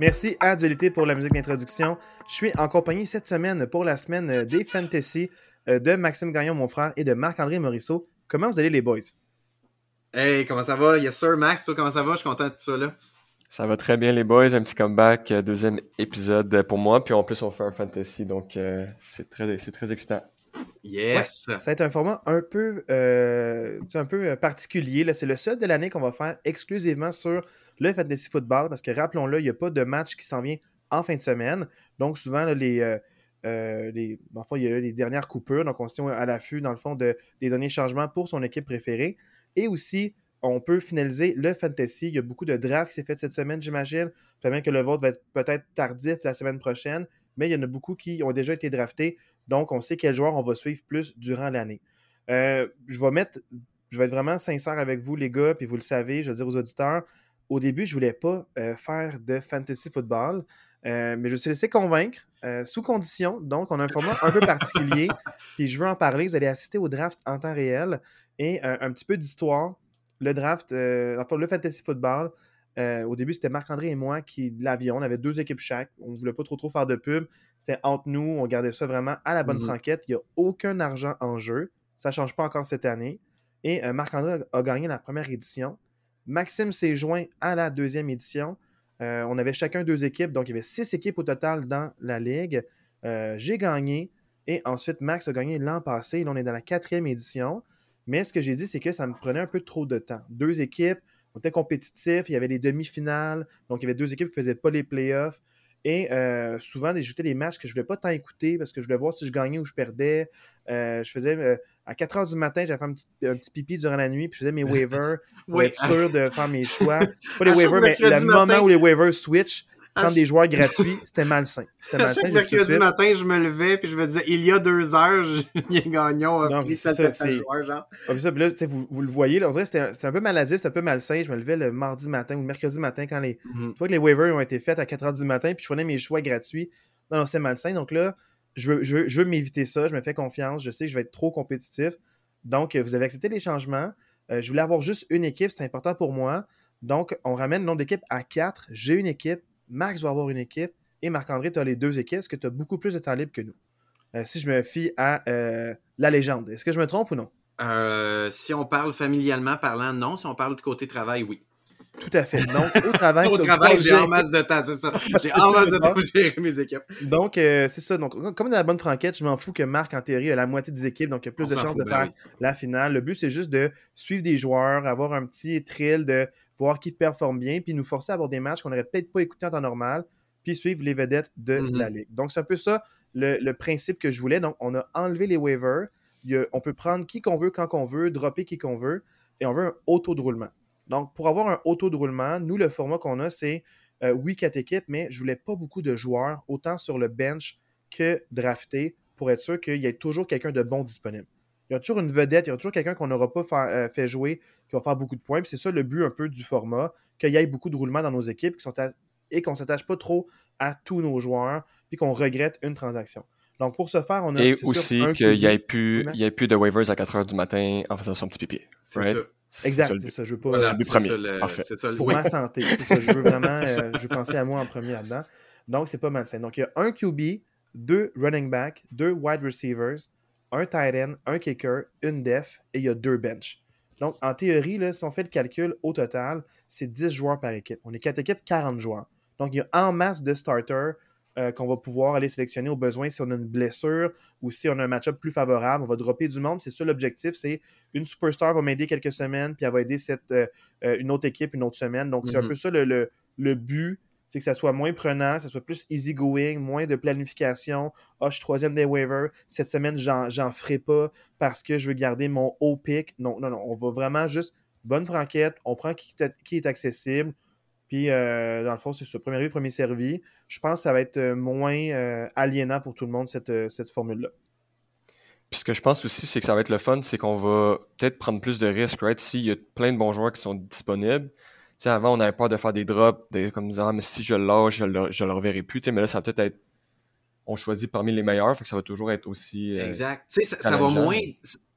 Merci à Dualité pour la musique d'introduction. Je suis en compagnie cette semaine pour la semaine des Fantasy euh, de Maxime Gagnon, mon frère, et de Marc-André Morisseau. Comment vous allez, les boys? Hey, comment ça va? Yes, sir, Max. Toi, comment ça va? Je suis content de tout ça là. Ça va très bien, les boys. Un petit comeback, euh, deuxième épisode pour moi. Puis en plus, on fait un fantasy, donc euh, c'est très, très excitant. Yes! ça va être un format un peu, un peu particulier. C'est le seul de l'année qu'on va faire exclusivement sur le fantasy football, parce que rappelons-le, il n'y a pas de match qui s'en vient en fin de semaine. Donc, souvent, les, euh, euh, les, il y a eu les dernières coupures. Donc, on se tient à l'affût, dans le fond, de, des derniers changements pour son équipe préférée. Et aussi, on peut finaliser le fantasy. Il y a beaucoup de drafts qui s'est fait cette semaine, j'imagine. Peut-être que le vote va être peut-être tardif la semaine prochaine, mais il y en a beaucoup qui ont déjà été draftés. Donc, on sait quel joueur on va suivre plus durant l'année. Euh, je vais mettre, je vais être vraiment sincère avec vous, les gars, puis vous le savez, je vais dire aux auditeurs, au début, je voulais pas euh, faire de fantasy football, euh, mais je me suis laissé convaincre euh, sous condition. Donc, on a un format un peu particulier, puis je veux en parler. Vous allez assister au draft en temps réel et un petit peu d'histoire. Le draft, enfin, le fantasy football. au début, c'était Marc-André et moi qui l'avions. On avait deux équipes chaque. On ne voulait pas trop trop faire de pub. C'était entre nous. On gardait ça vraiment à la bonne mmh franquette. Il n'y a aucun argent en jeu. Ça ne change pas encore cette année. Et Marc-André a gagné la première édition. Maxime s'est joint à la deuxième édition. Euh, on avait chacun deux équipes, donc il y avait six équipes au total dans la ligue. Euh, j'ai gagné et ensuite Max a gagné l'an passé. Là, on est dans la quatrième édition. Mais ce que j'ai dit, c'est que ça me prenait un peu trop de temps. Deux équipes, on était compétitifs, il y avait les demi-finales, donc il y avait deux équipes qui ne faisaient pas les playoffs. Et euh, souvent, j'écoutais des matchs que je ne voulais pas tant écouter parce que je voulais voir si je gagnais ou je perdais. je faisais à 4 h du matin, j'avais fait un petit, un petit, pipi durant la nuit, puis je faisais mes waivers pour être sûr de faire mes choix. Pas les waivers, mais le moment où les waivers switch, prendre des joueurs gratuits, c'était malsain. C'était malsain. Chaque mercredi matin, je me levais, puis je me disais, il y a deux heures, Julien Gagnon a pris ça, joueur, genre. Ah, ça, là, vous, vous le voyez, là, on dirait que c'était un peu maladif, c'était un peu malsain. Je me levais le mardi matin ou le mercredi matin quand les, mm fois que les waivers ont été faits à 4 h du matin, puis je prenais mes choix gratuits. Non, non, c'était malsain. Donc là, je veux, je veux, m'éviter ça, je me fais confiance, je sais que je vais être trop compétitif. Donc, vous avez accepté les changements. Euh, je voulais avoir juste une équipe, c'est important pour moi. Donc, on ramène le nombre d'équipes à quatre. J'ai une équipe, Max va avoir une équipe, et Marc-André, tu as les deux équipes, est-ce que tu as beaucoup plus de temps libre que nous? Euh, si je me fie à euh, la légende. Est-ce que je me trompe ou non? si on parle familialement parlant, non. Si on parle du côté travail, oui. Tout à fait. Donc, au travail, au travail j'ai en masse de temps, c'est ça. J'ai en masse de temps pour gérer mes équipes. Donc, euh, c'est ça. Donc, comme dans la bonne franquette, je m'en fous que Marc, en théorie, a la moitié des équipes, donc il y a plus de chances de ben faire la finale. Le but, c'est juste de suivre des joueurs, avoir un petit thrill de voir qui performe bien, puis nous forcer à avoir des matchs qu'on n'aurait peut-être pas écoutés en temps normal, puis suivre les vedettes de mm-hmm. la ligue. Donc, c'est un peu ça le, principe que je voulais. Donc, on a enlevé les waivers. on peut prendre qui qu'on veut, quand qu'on veut, dropper qui qu'on veut, et on veut un auto de roulement. Donc, pour avoir un auto de roulement, nous, le format qu'on a, c'est euh, oui, quatre équipes, mais je voulais pas beaucoup de joueurs, autant sur le bench que drafté, pour être sûr qu'il y ait toujours quelqu'un de bon disponible. Il y a toujours une vedette, il y a toujours quelqu'un qu'on n'aura pas euh, fait jouer, qui va faire beaucoup de points. c'est ça le but un peu du format, qu'il y ait beaucoup de roulements dans nos équipes qui sont et qu'on ne s'attache pas trop à tous nos joueurs, puis qu'on regrette une transaction. Donc, pour ce faire, on a. Et aussi qu'il n'y ait, plus, de waivers à 4 h du matin en faisant son petit pipi. C'est ça. Exact, c'est ça. Je veux pas. c'est le premier. Ça, pour ma santé. C'est ça. Je veux vraiment. Euh, je veux penser à moi en premier là-dedans. Donc, c'est pas malsain. Donc, il y a un QB, deux running back, deux wide receivers, un tight end, un kicker, une def et il y a deux bench. Donc, en théorie, là, si on fait le calcul au total, c'est 10 joueurs par équipe. On est 4 équipes, 40 joueurs. Donc, il y a en masse de starters euh, qu'on va pouvoir aller sélectionner au besoin si on a une blessure ou si on a un match-up plus favorable. On va dropper du monde. C'est ça l'objectif. C'est une superstar va m'aider quelques semaines, puis elle va aider cette, euh, euh, une autre équipe une autre semaine. Donc, c'est un mhm. peu ça le, le, but. C'est que ça soit moins prenant, que ça soit plus easy going, moins de planification. Ah, je suis troisième des waivers. Cette semaine, j'en ferai pas parce que je veux garder mon haut pick. Non, non, non. On va vraiment juste bonne franquette. On prend qui, qui est accessible. Puis, euh, dans le fond, c'est ce premier vu, premier servi. Je pense que ça va être euh, moins euh, aliénant pour tout le monde, cette, cette formule-là. Puis ce que je pense aussi, c'est que ça va être le fun, c'est qu'on va peut-être prendre plus de risques, right? S'il y a plein de bons joueurs qui sont disponibles. Sais, avant, on avait peur de faire des drops, comme disant, ah, mais si je lâche, je le, je le reverrai plus. mais là, ça va peut-être être. on choisit parmi les meilleurs, fait que ça va toujours être aussi. exact. Tu sais, ça, va moins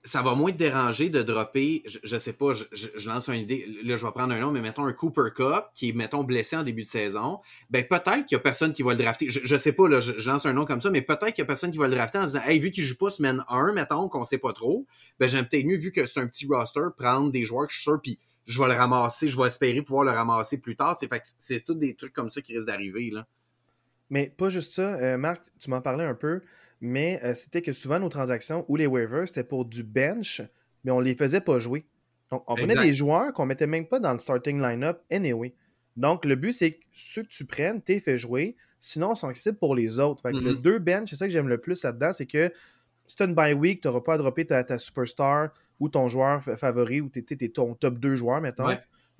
ça va moins te déranger de dropper, je, je sais pas, je, je, lance une idée, là je vais prendre un nom, mais mettons un Cooper Cup qui est, mettons, blessé en début de saison, ben peut-être qu'il y a personne qui va le drafter, je, je sais pas, là, je, lance un nom comme ça, mais peut-être qu'il y a personne qui va le drafter en disant, hey, vu qu'il joue pas semaine 1, mettons, qu'on sait pas trop, ben j'aime peut-être mieux, vu que c'est un petit roster, prendre des joueurs que je suis sûr, puis je vais le ramasser, je vais espérer pouvoir le ramasser plus tard, c'est fait c'est tous des trucs comme ça qui risquent d'arriver, là. Mais pas juste ça, euh, Marc, tu m'en parlais un peu, mais euh, c'était que souvent nos transactions ou les waivers, c'était pour du bench, mais on les faisait pas jouer. Donc, on prenait des joueurs qu'on mettait même pas dans le starting line-up anyway. Donc, le but, c'est que ceux que tu prennes, t'es fait jouer. Sinon, on s'en accessibles pour les autres. Fait que le mm-hmm. deux bench, c'est ça que j'aime le plus là-dedans, c'est que si tu as une bye week, tu n'auras pas à dropper ta, superstar ou ton joueur favori ou t'es, ton top 2 joueurs, mettons.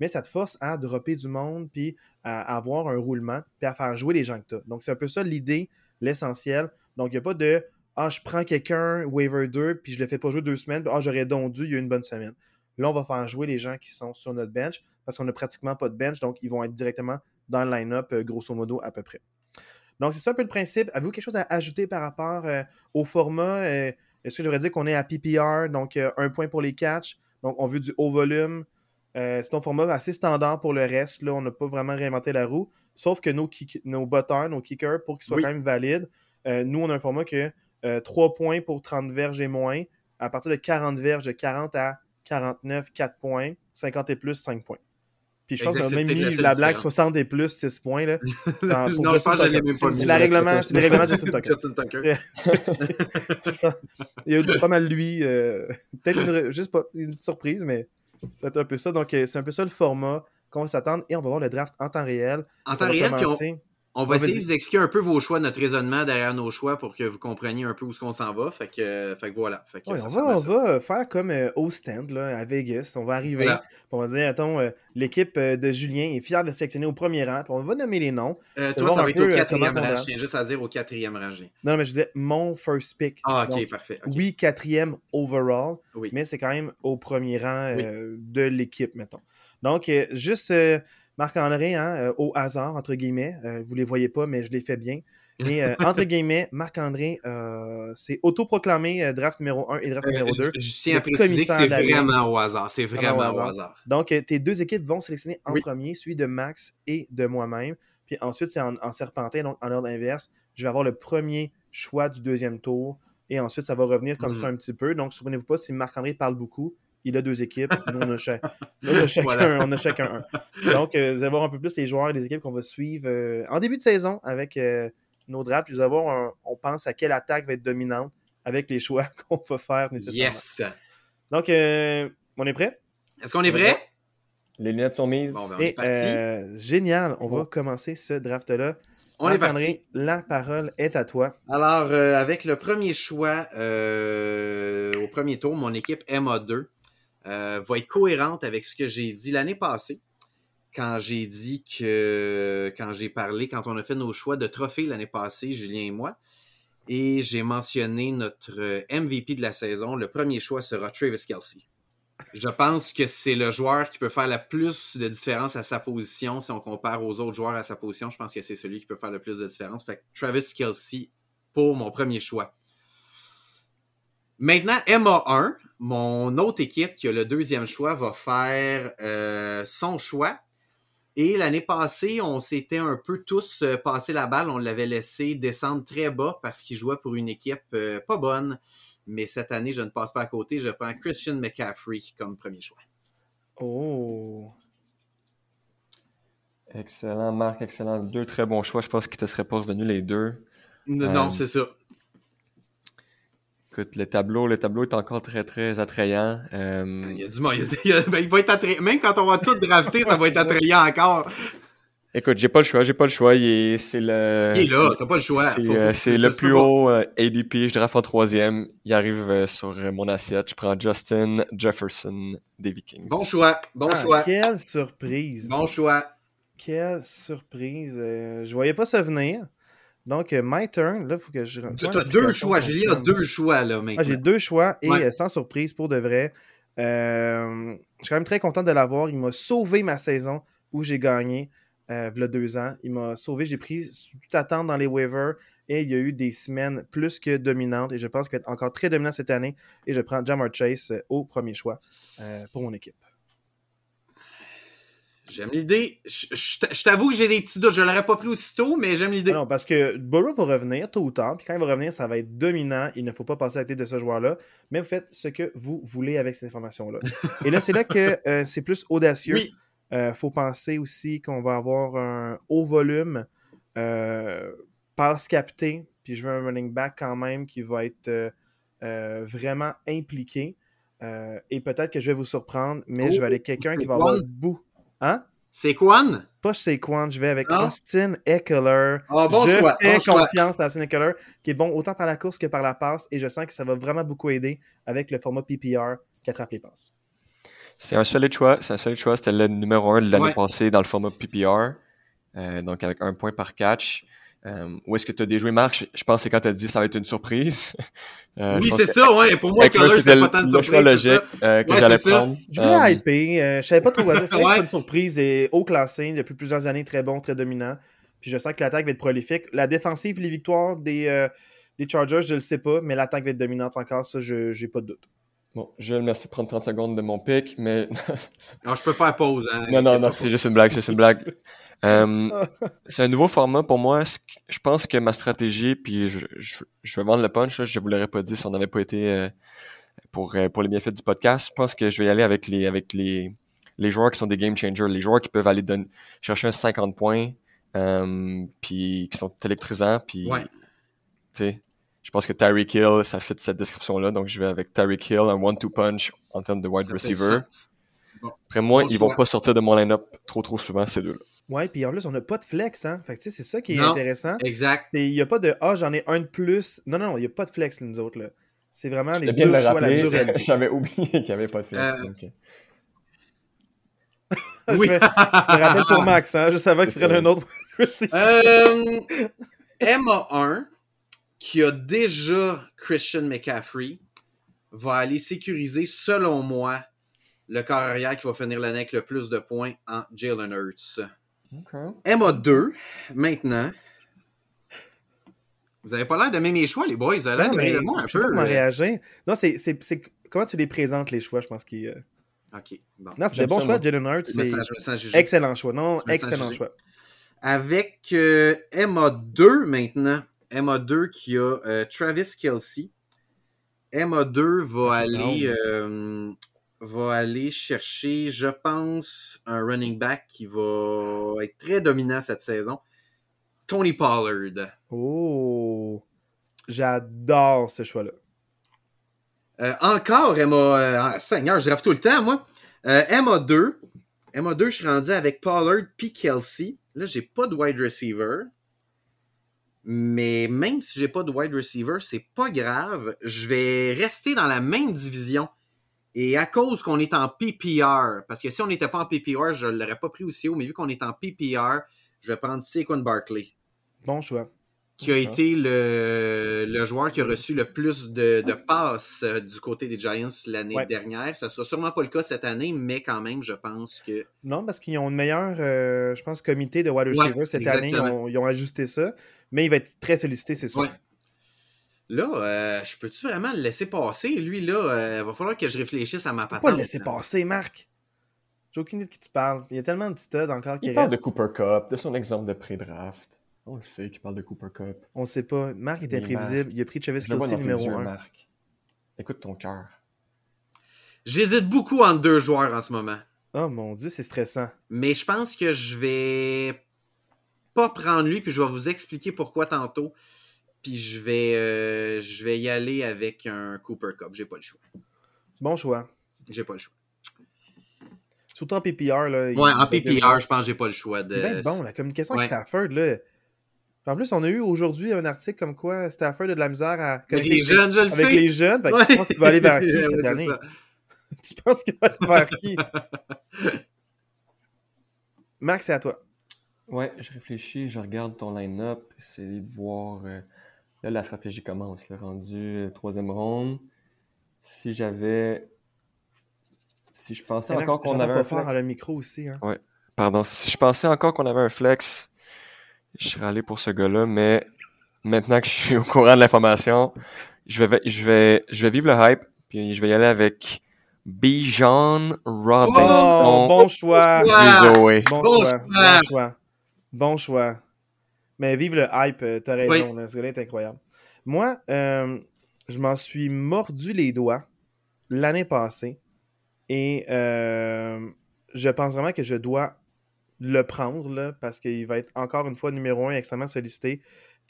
Mais ça te force à dropper du monde, puis à, avoir un roulement, puis à faire jouer les gens que tu as. Donc, c'est un peu ça l'idée, l'essentiel. Donc, il n'y a pas de Ah, je prends quelqu'un, waiver 2, puis je le fais pas jouer deux semaines, puis Ah, j'aurais donc dû, il y a une bonne semaine. Là, on va faire jouer les gens qui sont sur notre bench parce qu'on n'a pratiquement pas de bench, donc ils vont être directement dans le line-up, euh, grosso modo, à peu près. Donc, c'est ça un peu le principe. Avez-vous quelque chose à ajouter par rapport euh, au format euh, Est-ce que je devrais dire qu'on est à PPR, donc un point pour les catchs, donc on veut du haut volume C'est un format assez standard pour le reste. Là, on n'a pas vraiment réinventé la roue, sauf que nos, kick nos butters, nos kickers, pour qu'ils soient quand même valides, euh, nous, on a un format que 3 euh, points pour 30 verges et moins. À partir de 40 verges, de 40 à 49, 4 points. 50 et plus, 5 points. Puis je pense qu'on a même mis la, blague 60 et plus, 6 points. Là, non, je pense que je même pas C'est le règlement, c'est le règlement de Justin Tucker. Justin Tucker. Il y a eu pas mal lui. Euh, peut-être juste pas une surprise, mais c'est un peu ça. Donc, c'est un peu ça le format qu'on va s'attendre. Et on va voir le draft en temps réel. En temps réel, puis on, on va essayer de vous expliquer un peu vos choix, notre raisonnement derrière nos choix pour que vous compreniez un peu où ce qu'on s'en va. Fait que, fait que voilà. Fait que on, va, on va, faire comme euh, au stand là, à Vegas. On va arriver. On va dire, attends, euh, l'équipe euh, de Julien est fière de sélectionner au premier rang. on va nommer les noms. toi, ça va être au quatrième rang. Je tiens juste à dire au quatrième rangé. Non, mais je disais mon first pick. Ah, ok, parfait. Oui, quatrième overall. Oui. Mais c'est quand même au premier rang de l'équipe, mettons. Donc, juste Marc-André, hein, euh, au hasard, entre guillemets, euh, vous ne les voyez pas, mais je les fais bien. Mais euh, entre guillemets, Marc-André c'est autoproclamé draft numéro 1 et draft numéro 2. Je tiens à préciser que c'est vraiment au hasard. C'est vraiment, au hasard. Donc, tes deux équipes vont sélectionner en premier, celui de Max et de moi-même. Puis ensuite, c'est en, serpentin, donc en ordre inverse. Je vais avoir le premier choix du deuxième tour. Et ensuite, ça va revenir comme ça mm. un petit peu. Donc, souvenez-vous pas, si Marc-André parle beaucoup, il a deux équipes. Nous, on a, chacun, on a chacun un. Donc, euh, vous allez voir un peu plus les joueurs et les équipes qu'on va suivre euh, en début de saison avec euh, nos drafts. Vous allez voir, on pense à quelle attaque va être dominante avec les choix qu'on va faire nécessairement. Yes! Donc, on est prêt? Est-ce qu'on est prêt? Les lunettes sont mises. Bon, ben, on est parti. génial. On va commencer ce draft-là. On est parti. La parole est à toi. Alors, avec le premier choix au premier tour, mon équipe MA2 euh, va être cohérente avec ce que j'ai dit l'année passée, quand j'ai dit que, quand j'ai parlé, quand on a fait nos choix de trophées l'année passée, Julien et moi, et j'ai mentionné notre MVP de la saison. Le premier choix sera Travis Kelsey. Je pense que c'est le joueur qui peut faire la plus de différence à sa position. Si on compare aux autres joueurs à sa position, je pense que c'est celui qui peut faire le plus de différence. Fait que Travis Kelsey pour mon premier choix. Maintenant, MA1, mon autre équipe qui a le deuxième choix va faire euh, son choix. Et l'année passée, on s'était un peu tous euh, passé la balle. On l'avait laissé descendre très bas parce qu'il jouait pour une équipe euh, pas bonne. Mais cette année, je ne passe pas à côté. Je prends Christian McCaffrey comme premier choix. Oh! Excellent, Marc, excellent. Deux très bons choix. Je pense qu'ils ne te seraient pas revenus les deux. Non, c'est ça. Écoute, le tableau, le tableau est encore très, très attrayant. Euh, il y a du monde. Ben, il, va être attrayant. Même quand on va tout drafter, ça va être attrayant encore. Écoute, j'ai pas le choix, j'ai pas le choix. Il est, c'est le. Il est là, t'as pas le choix. C'est, euh, le plus haut euh, ADP, je draft en troisième. Il arrive sur mon assiette. Je prends Justin Jefferson des Vikings. Bon choix, bon ah, choix. Quelle surprise. Bon choix. Quelle surprise. je voyais pas ça venir. Donc, euh, my turn, là, il faut que je. Tu as deux choix. Julie a deux choix, là, maintenant. Ah, j'ai deux choix et euh, sans surprise, pour de vrai. Euh, je suis quand même très content de l'avoir. Il m'a sauvé ma saison où j'ai gagné il y a deux ans. Il m'a sauvé. J'ai pris toute attente dans les waivers. Et il y a eu des semaines plus que dominantes. Et je pense qu'il va être encore très dominant cette année. Et je prends Jamar Chase euh, au premier choix euh, pour mon équipe. J'aime l'idée. Je, je- je t'avoue que j'ai des petits doutes. Je l'aurais pas pris aussitôt, mais j'aime l'idée. Ah Non, parce que Burrow va revenir tôt ou tard. Puis quand il va revenir, ça va être dominant. Il ne faut pas passer à côté de ce joueur-là. Mais vous faites ce que vous voulez avec cette information-là. Et là, c'est là que euh, c'est plus audacieux. Oui. Il faut penser aussi qu'on va avoir un haut volume, euh, passe capté, puis je veux un running back quand même qui va être euh, euh, vraiment impliqué. Euh, et peut-être que je vais vous surprendre, mais Oh, je vais aller avec quelqu'un qui va avoir bout. Hein? C'est Quan? Pas Saquon, je vais avec Non? Austin Eckler. Ah, bon je choix, fais bon choix. confiance à Austin Eckler, qui est bon autant par la course que par la passe, et je sens que ça va vraiment beaucoup aider avec le format PPR qui attrape les passes. C'est un solide choix. C'est un solide choix. C'était le numéro 1 de l'année Ouais. passée dans le format PPR. euh, donc avec un point par catch. Euh, où est-ce que tu as déjoué, Marc? Je, je pense que c'est quand tu as dit que ça va être une surprise. Euh, oui, c'est ça, ouais. Pour moi, Color, c'était pas tant de surprise. choix logique euh, que Ouais, j'allais prendre. Je voulais hyper. euh, je savais pas trop quoi dire. C'est une surprise et haut classé depuis plusieurs années, très bon, très dominant. Puis je sens que l'attaque va être prolifique. La défensive et les victoires des, euh, des Chargers, je le sais pas, mais l'attaque va être dominante encore, ça, je j'ai pas de doute. Bon, je merci de prendre 30 secondes de mon pic, mais Alors, je peux faire pause. Hein, non, non, non, c'est juste une blague, c'est juste une blague. Euh, c'est un nouveau format pour moi. Je pense que ma stratégie, puis je, je, je vais vendre le punch, là, je vous l'aurais pas dit si on n'avait pas été euh, pour, euh, pour les bienfaits du podcast. Je pense que je vais y aller avec les, avec les, les joueurs qui sont des game changers, les joueurs qui peuvent aller donner, chercher un 50 points, euh, puis qui sont électrisants, puis Ouais. tu sais, je pense que Tyreek Hill, ça fit cette description-là, donc je vais avec Tyreek Hill, un one-two punch en termes de wide Ça receiver. Après moi, Bon ils vont pas sortir de mon line-up trop trop souvent, ces deux-là. Ouais, puis en plus, on n'a pas de flex, hein. Fait que tu sais, c'est ça qui est Non. intéressant. Exact. C'est- Il n'y a pas de Ah, j'en ai un de plus. Non, non, il n'y a pas de flex, nous autres, là. C'est vraiment les C'était bien de deux le choix, la rappeler, dure réalité. J'avais oublié qu'il n'y avait pas de flex. Euh, donc, euh, Oui. je me rappelle pour Max, hein. Je savais qu'il ferait un autre. Euh, MA1, qui a déjà Christian McCaffrey, va aller sécuriser, selon moi, le corps arrière qui va finir l'année avec le plus de points en Jalen Hurts. MA2, maintenant. Vous avez pas l'air d'aimer mes choix, les boys. Vous avez l'air d'aimer de moi un je sais pas peu. comment euh. réagir. Non, c'est c'est- c'est comment tu les présentes, les choix, je pense qu'il. euh, Ok, bon. Non, c'est des bons choix. Jalen Hurts. C'est excellent choix. Non, excellent choix. Avec euh, MA2 maintenant. MA2 qui a euh, Travis Kelsey. MA2 va aller, euh, va aller chercher, je pense, un running back qui va être très dominant cette saison. Tony Pollard. Oh, j'adore ce choix-là. Euh, encore MA. euh, ah, Seigneur, je rêve tout le temps, moi. Euh, MA2. MA2, je suis rendu avec Pollard puis Kelsey. Là, j'ai pas de wide receiver. Mais même si j'ai pas de wide receiver, c'est pas grave. Je vais rester dans la même division. Et à cause qu'on est en PPR, parce que si on n'était pas en PPR, je ne l'aurais pas pris aussi haut, mais vu qu'on est en PPR, je vais prendre Saquon Barkley, Bon choix. qui a été le, le joueur qui a reçu le plus de, de passes euh, du côté des Giants l'année Ouais. dernière. Ça sera sûrement pas le cas cette année, mais quand même, je pense que Non, parce qu'ils ont une meilleure, euh, je pense, comité de wide receiver cette année. Ils ont, ils ont ajusté ça. Mais il va être très sollicité, c'est sûr. Ouais. Là, euh, je peux-tu vraiment le laisser passer? Lui, là, il va falloir que je réfléchisse à ma patente. pas le laisser passer, Marc. J'ai aucune idée de qui tu parles. Il y a tellement de studs encore qui Il parle de restent. Cooper Cup, de son exemple de pré-draft. On le sait qu'il parle de Cooper Cup. On sait pas. Marc était imprévisible. Il a pris Travis le Kelsey numéro yeux, 1. Marc. Écoute ton cœur. J'hésite beaucoup entre deux joueurs en ce moment. Oh mon dieu, c'est stressant. Mais je pense que je vais pas prendre lui, puis je vais vous expliquer pourquoi tantôt. Puis je vais, euh, je vais y aller avec un Cooper Cup. J'ai pas le choix. Bon choix. J'ai pas le choix. Surtout en PPR. Là, Ouais, en PPR, je pense que j'ai pas le choix de. Bon, la communication avec Ouais. Stafford, là. En plus, on a eu aujourd'hui un article comme quoi Stafford a de la misère à Avec les jeunes, je le avec sais. les jeunes. Ouais. Tu penses qu'il va aller vers qui cette année? ça. Tu penses qu'il va aller vers qui? Max, c'est à toi. Ouais, je réfléchis, je regarde ton line-up, essayer de voir. euh, là, la stratégie commence. Le rendu euh, troisième ronde. Si j'avais. Si je pensais encore qu'on avait pas un fort flex. à le micro aussi. Hein. Pardon, si je pensais encore qu'on avait un flex, je serais allé pour ce gars-là, mais maintenant que je suis au courant de l'information, je vais, je vais, je vais vivre le hype, puis je vais y aller avec Bijan Robinson. Oh, bon choix. Bon, Bon choix. choix. Bon choix. Bon choix. Mais vive le hype, euh, t'as raison, Oui. ce gars-là est incroyable. Moi, euh, je m'en suis mordu les doigts l'année passée et euh, je pense vraiment que je dois le prendre là, parce qu'il va être encore une fois numéro un extrêmement sollicité.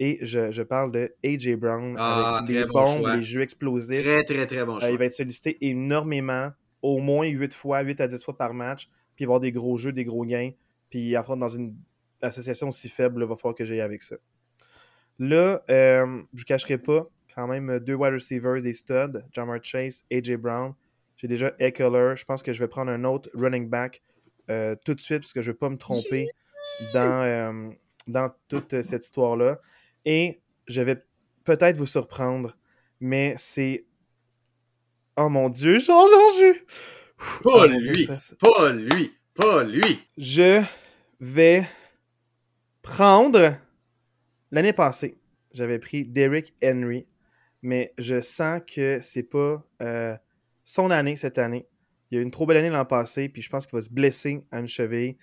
Et je, je parle de AJ Brown Ah, avec les bon bombes, choix. les jeux explosifs. Très, très, très bon Euh, choix. il va être sollicité énormément, au moins 8 fois, 8 à 10 fois par match. Puis il va y avoir des gros jeux, des gros gains. Puis il affronte dans une association aussi faible, il va falloir que j'aille avec ça. Là, euh, je ne cacherai pas, quand même deux wide receivers, des studs, Jamar Chase, AJ Brown. J'ai déjà Eckler. Je pense que je vais prendre un autre running back euh, tout de suite parce que je ne veux pas me tromper dans, euh, dans toute cette histoire-là. Et je vais peut-être vous surprendre, mais c'est. Oh mon dieu, en jus! Pas Dieu, lui. Pas lui. Pas lui. Je vais prendre. L'année passée, j'avais pris Derrick Henry, mais je sens que c'est pas euh, son année cette année. Il y a eu une trop belle année l'an passé, puis je pense qu'il va se blesser à une cheville.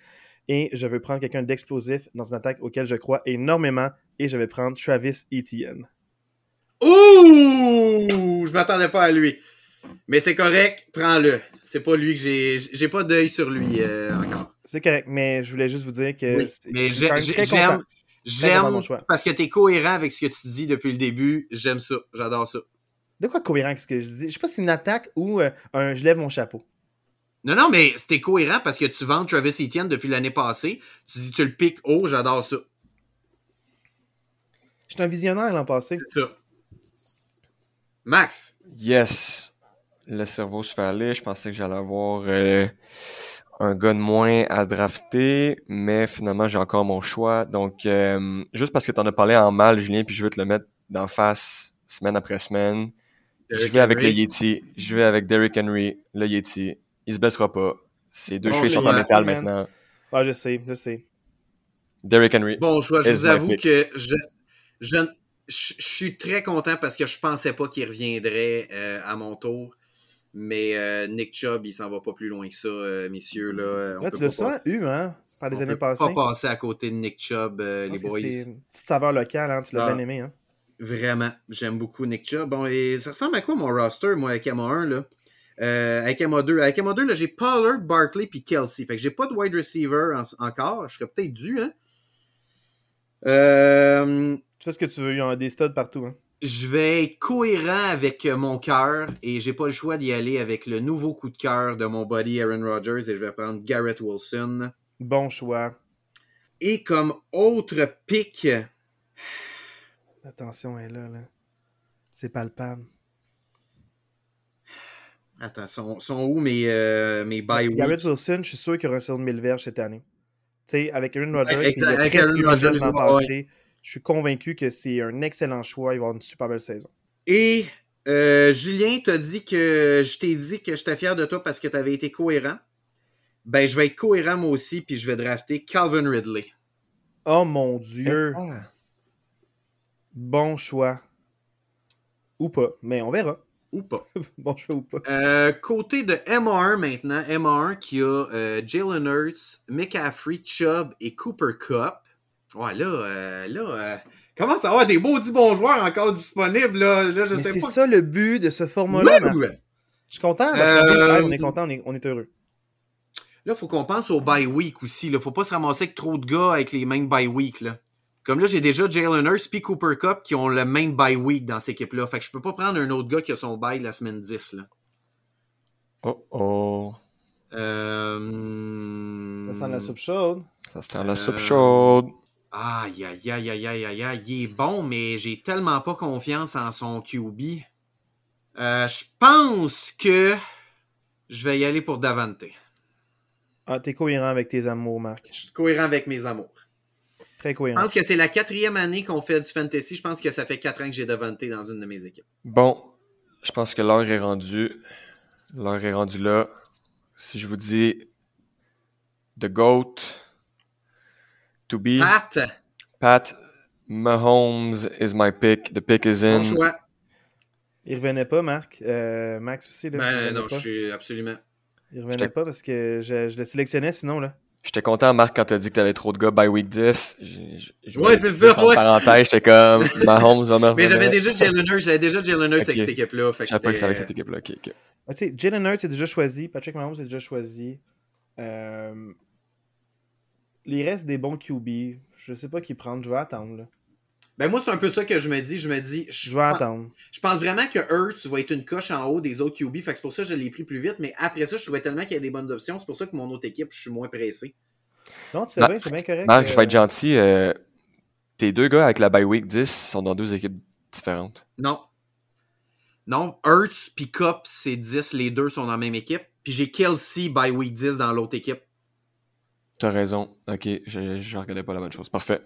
Et je veux prendre quelqu'un d'explosif dans une attaque auquel je crois énormément, et je vais prendre Travis Etienne. Ouh! Je m'attendais pas à lui. Mais c'est correct, prends-le. C'est pas lui que j'ai. J'ai pas d'œil sur lui euh, encore. C'est correct, mais je voulais juste vous dire que Oui, c'est- mais j'aime. J'aime parce que t'es cohérent avec ce que tu dis depuis le début. J'aime ça. J'adore ça. De quoi cohérent avec ce que je dis? Je sais pas si c'est une attaque ou euh, un je lève mon chapeau. Non, non, mais c'était cohérent parce que tu vends Travis Etienne depuis l'année passée. Tu dis tu le piques haut, j'adore ça. J'étais un visionnaire l'an passé. C'est ça. Max? Yes. Le cerveau se fait aller. Je pensais que j'allais avoir euh, un gars de moins à drafter, mais finalement, j'ai encore mon choix. Donc, euh, juste parce que tu en as parlé en mal, Julien, puis je veux te le mettre d'en face semaine après semaine. je Derrick vais avec le Yeti. Je vais avec Derrick Henry, le Yeti. Il se blessera pas. Ses deux Bon chevilles sont en métal man. maintenant. Ah, je sais, je sais. Derrick Henry. Bon choix. Je vous avoue pick. que je, je, je, je suis très content parce que je pensais pas qu'il reviendrait euh, à mon tour. Mais euh, Nick Chubb, il s'en va pas plus loin que ça, euh, messieurs. Là, On Là, peut tu l'as pas souvent eu, hein, par les on années peut passées. pas passer à côté de Nick Chubb, euh, les boys. C'est une petite saveur locale, hein, tu l'as Ah. bien aimé. Hein. Vraiment, j'aime beaucoup Nick Chubb. Bon, et ça ressemble à quoi mon roster, moi, avec MA1, là? Avec MA2, avec MA2, là, j'ai Pollard, Barkley puis Kelsey. Fait que j'ai pas de wide receiver en- encore. Je serais peut-être dû, hein? Tu fais ce que tu veux, il y a des studs partout. Hein. Je vais être cohérent avec euh, mon cœur et j'ai pas le choix d'y aller avec le nouveau coup de cœur de mon buddy Aaron Rodgers et je vais prendre Garrett Wilson. Bon choix. Et comme autre pick, Attention, elle est là. là. C'est palpable. attends, sont, sont où mes, euh, mes? Garrett Wilson, je suis sûr qu'il aura de 1000 verges cette année. Tu sais, avec Aaron Rodgers, il a avec presque Aaron eu 1000 Rodgers, ouais. Je suis convaincu que c'est un excellent choix. Il va avoir une super belle saison. Et euh, Julien t'a dit que je t'ai dit que j'étais fier de toi parce que tu avais été cohérent. Ben, je vais être cohérent moi aussi, puis je vais drafter Calvin Ridley. Oh mon Dieu. Ah. Bon choix. Ou pas, mais on verra. Ou pas. bon choix ou pas. Euh, côté de MR maintenant, MR qui a euh, Jalen Hurts, McCaffrey, Chubb et Cooper Cup. Ouais, là, euh, là, euh, commence à avoir des maudits bons joueurs encore disponibles, là. Là, je Mais sais c'est ça le but de ce format-là. Je suis content. parce que, Euh, on est content, on est, on est heureux. Là, faut qu'on pense au bye week aussi. Là. Faut pas se ramasser avec trop de gars avec les mêmes bye week. Là. Comme là, j'ai déjà Jalen Hurts puis Cooper Cup qui ont le même bye week dans cette équipe-là. Fait que je peux pas prendre un autre gars qui a son bye la semaine 10. Là. Oh oh. Euh... Ça sent la soupe chaude. Ça se tient la Euh, soupe chaude. Aïe, aïe, aïe, aïe, aïe, aïe, aïe. Il est bon, mais j'ai tellement pas confiance en son QB. Euh, je pense que je vais y aller pour Davante. Ah, t'es cohérent avec tes amours, Marc. Je suis cohérent avec mes amours. Très Je cohérent. pense que c'est la quatrième année qu'on fait du fantasy. Je pense que ça fait quatre ans que j'ai Davante dans une de mes équipes. Bon, je pense que l'heure est rendue. L'heure est rendue là. Si je vous dis The GOAT, To be, Pat, Pat Mahomes is my pick. The pick is in. Bon choix. Il revenait pas, Marc. Euh, Max aussi. Là, Ben non, pas. je suis absolument. Il revenait pas parce que je, je le sélectionnais sinon. là. J'étais content, Marc, quand t'as dit que t'avais trop de gars by week 10. J'ai- j'ai- je Ouais, c'est ça, En ouais. parenthèse, j'étais comme, Mahomes va me Mais revenir. j'avais déjà Jalen Hurts, j'avais déjà Jalen Hurts avec cette équipe-là. Fait que Je savais pas que c'était avec cette équipe-là. Ok, ok. Ah, tu sais, Jalen Hurts est déjà choisi. Patrick Mahomes est déjà choisi. Euh, Les restes des bons QB, je sais pas qui prendre. Je vais attendre. là. Ben moi, c'est un peu ça que je me dis. Je me dis, je, Je vais attendre. je pense vraiment que Hurts va être une coche en haut des autres QB. Fait que c'est pour ça que je l'ai pris plus vite. Mais après ça, je trouvais tellement qu'il y a des bonnes options. C'est pour ça que mon autre équipe, je suis moins pressé. Non, tu fais Marc- bien, c'est bien correct. Marc, je vais euh, être gentil. euh, tes deux gars avec la bye week 10 sont dans deux équipes différentes. Non. Non, Hurts puis Cup, c'est 10. Les deux sont dans la même équipe. Puis j'ai Kelsey by week 10 dans l'autre équipe. T'as raison. Ok, je, je regardais pas la bonne chose. Parfait.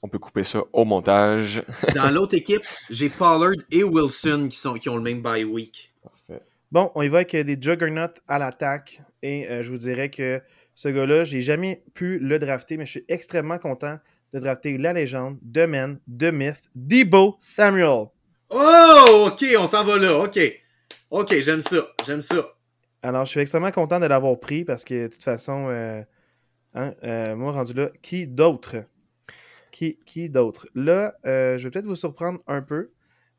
On peut couper ça au montage. Dans l'autre équipe, j'ai Pollard et Wilson qui, sont, qui ont le même bye week. Parfait. Bon, on y va avec euh, des juggernauts à l'attaque. Et euh, je vous dirais que ce gars-là, j'ai jamais pu le drafter, mais je suis extrêmement content de drafter la légende, de Men, de Myth, Debo Samuel. Oh, ok, on s'en va là. Ok. Ok, j'aime ça. J'aime ça. Alors, je suis extrêmement content de l'avoir pris parce que, de toute façon, euh, hein, euh, moi, rendu là, qui d'autre? Qui, qui d'autre? Là, euh, je vais peut-être vous surprendre un peu,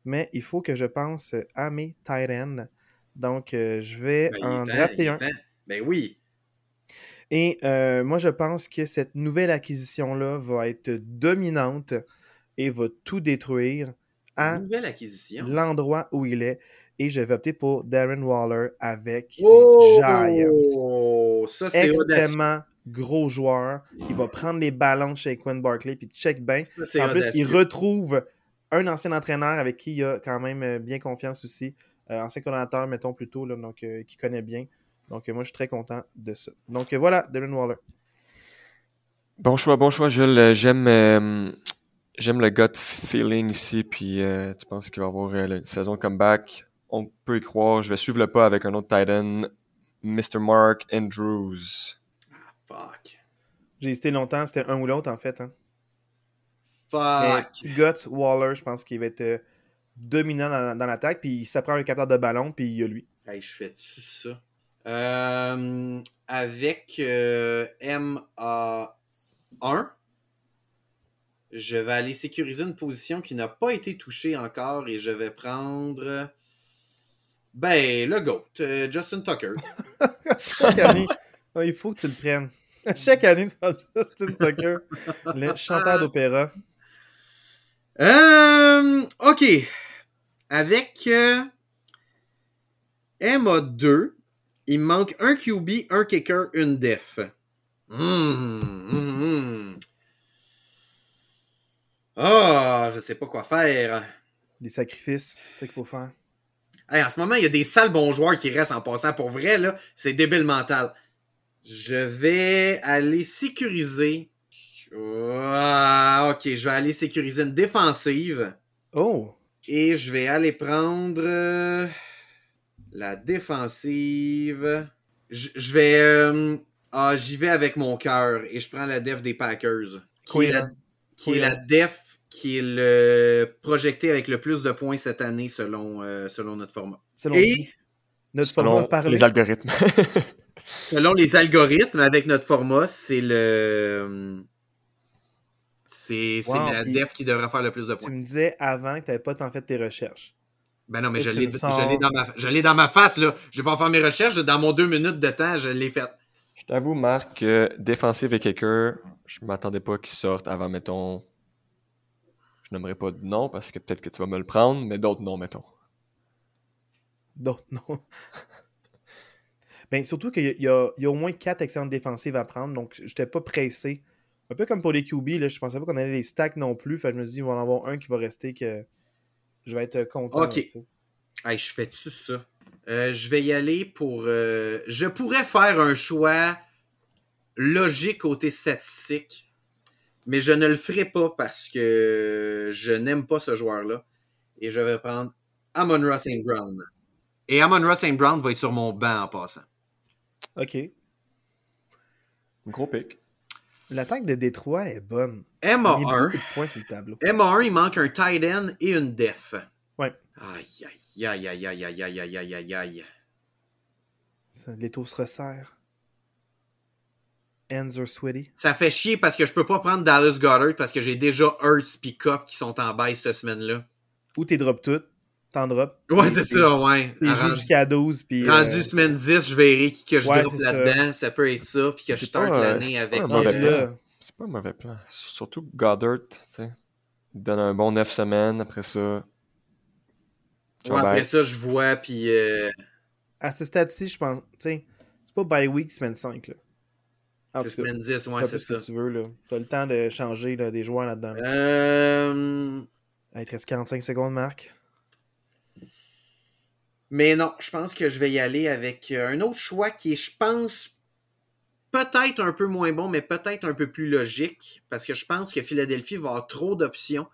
mais il faut que je pense à mes ends. Donc, je vais Ben, en drafter un. Ben oui. Et moi, je pense que cette nouvelle acquisition-là va être dominante et va tout détruire à l'endroit où il est. Et je vais opter pour Darren Waller avec Oh, les Giants. ça c'est audacieux. Extrêmement gros joueur. Il va prendre les ballons chez Quinn Barkley puis check bien. En plus, il retrouve un ancien entraîneur avec qui il a quand même euh, bien confiance aussi. Euh, ancien coordinateur, mettons plutôt, là, donc euh, qui connaît bien. Donc, euh, moi, je suis très content de ça. Donc, euh, voilà, Darren Waller. Bon choix, bon choix, Jules. J'aime euh, j'aime le gut feeling ici, puis euh, tu penses qu'il va avoir euh, une saison comeback? On peut y croire. Je vais suivre le pas avec un autre Titan, Mr. Mark Andrews. Fuck. J'ai hésité longtemps, c'était un ou l'autre en fait. Hein. Fuck. Guts, Waller, je pense qu'il va être euh, dominant dans, dans l'attaque. Puis il s'apprend un capteur de ballon, puis il y a lui. Hey, je fais-tu ça? Euh, avec euh, MA1, je vais aller sécuriser une position qui n'a pas été touchée encore et je vais prendre. Ben, le GOAT, euh, Justin Tucker. Chaque année, il faut que tu le prennes. Chaque année, tu parles Justin Tucker, le chanteur d'opéra. Euh, ok. Avec euh, MA2, il me manque un QB, un kicker, une def. Hum, hum, hum. Ah, je sais pas quoi faire. Des sacrifices, c'est ça qu'il faut faire. Hey, en ce moment, il y a des sales bons joueurs qui restent en passant. Pour vrai, là, c'est débile mental. Je vais aller sécuriser. Ah, ok, je vais aller sécuriser une défensive. Oh! Et je vais aller prendre euh, la défensive. Je je vais. euh, ah, j'y vais avec mon cœur et je prends la def des Packers. Qui est la, Cohérent. qui est la def qui est le projeté avec le plus de points cette année selon, euh, selon notre format. Selon Et-? Notre format Selon parler. les algorithmes. Selon les algorithmes, avec notre format, c'est le. C'est Wow, la def qui devrait faire le plus de Tu points. me disais avant que tu n'avais pas tant fait tes recherches. Ben non, mais Et je tu l'ai sens- dans, ma- je l'ai dans ma face, là. Je vais pas faire mes recherches. Dans mon deux minutes de temps, je l'ai fait. je t'avoue, Marc, que défensive et kicker, je m'attendais pas qu'ils sortent avant, mettons. Je n'aimerais pas de nom parce que peut-être que tu vas me le prendre, mais d'autres noms, mettons. D'autres, non. Ben, surtout qu'il y, a- il y a au moins quatre excellentes défensives à prendre, donc j'étais pas pressé. Un peu comme pour les QB, là, je pensais pas qu'on allait les stacks non plus. Fait que je me suis dit, il va en avoir un qui va rester que je vais être content. Ok. Hey, je fais-tu ça? Euh, je vais y aller pour. euh, je pourrais faire un choix logique côté statistique, mais je ne le ferai pas parce que je n'aime pas ce joueur-là. Et je vais prendre Amon Ross St. Brown. Et Amon Ross St. Brown va être sur mon banc en passant. Ok. Gros pic. L'attaque de Détroit est bonne. Emma Il y a 1. beaucoup de points sur le tableau. Emma 1, il manque un tight end et une def. Ouais. Aïe, aïe, aïe, aïe, aïe, aïe, aïe, aïe, aïe, aïe, Les taux se resserrent. Ends are sweaty. Ça fait chier parce que je peux pas prendre Dallas Goddard parce que j'ai déjà Hurts et Cup qui sont en baisse cette semaine-là. Ou t'es drop tout, t'en drop. Ouais, c'est ça, ouais. T'es Rendu, jusqu'à 12. Puis, rendu euh, semaine 10, je verrai qui que je Ouais, drop ça. là-dedans. Ça. peut être ça, puis que je C'est euh, l'année avec. rendu. C'est pas un mauvais plan. Surtout Goddard, tu sais. Il donne un bon 9 semaines après ça. Ouais, après ça, je vois, puis. euh, À ce stade-ci, je pense. Tu sais, c'est pas by week, semaine 5. Là. En c'est tout cas, semaine 10, ouais, c'est ça. tu veux. là. T'as le temps de changer là, des joueurs là-dedans. là. Euh... Il te reste 45 secondes, Marc. Mais non, je pense que je vais y aller avec euh, un autre choix qui est, je pense, peut-être un peu moins bon, mais peut-être un peu plus logique, parce que je pense que Philadelphie va avoir trop d'options.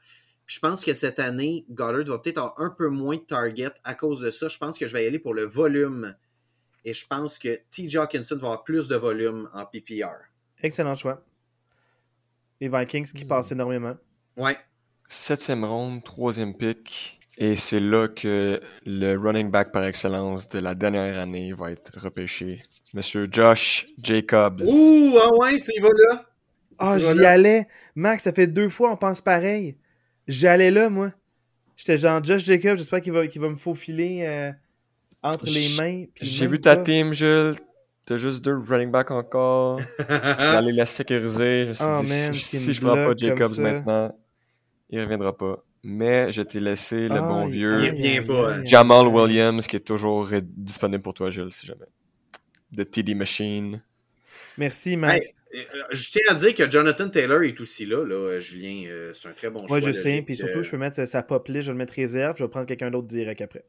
Je pense que cette année, Goddard va peut-être avoir un peu moins de target à cause de ça. Je pense que je vais y aller pour le volume. Et je pense que T. Hawkinson va avoir plus de volume en PPR. Excellent choix. Les Vikings qui passent énormément. Ouais. Septième ronde, troisième pick. Et c'est là que le running back par excellence de la dernière année va être repêché. Monsieur Josh Jacobs. Ouh, ah ouais, tu y vas là? Ah, vas j'y allais. Max, ça fait deux fois, on pense pareil. J'y allais là, moi. J'étais genre Josh Jacob, j'espère qu'il va, qu'il va me faufiler euh, entre les mains. puis J'ai vu ta team, Jules. T'as juste deux running backs encore. Je vais aller la sécuriser. Je me suis Oh, dit, man, si, si je prends pas Jacobs maintenant, il reviendra pas. Mais je t'ai laissé le bon vieux Il pas, hein. Jamal Williams qui est toujours disponible pour toi, Jules, si jamais. The TD Machine. Merci, Max. Hey, euh, je tiens à dire que Jonathan Taylor est aussi là, là euh, Julien. euh, c'est un très bon choix. Moi, je sais. Puis surtout, euh, je peux mettre sa pop list, je vais le mettre réserve, je vais prendre quelqu'un d'autre direct après.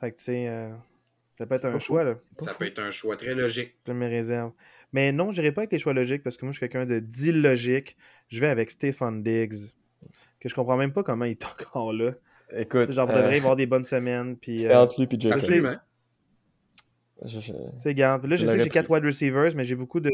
Fait que, tu sais, euh, ça peut être un choix, là. Ça peut être un choix très logique. Je me réserve. Mais non, je n'irai pas avec les choix logiques parce que moi, je suis quelqu'un de d'illogique. Je vais avec Stéphane Diggs, que je comprends même pas comment il est encore là. Écoute, genre, euh, pour de vrai, avoir des bonnes semaines. Puis, euh, entre lui et Jacobs. Absolument. Je- je- tu sais, garde. Là, je Je sais que j'ai quatre pris. wide receivers, mais j'ai beaucoup de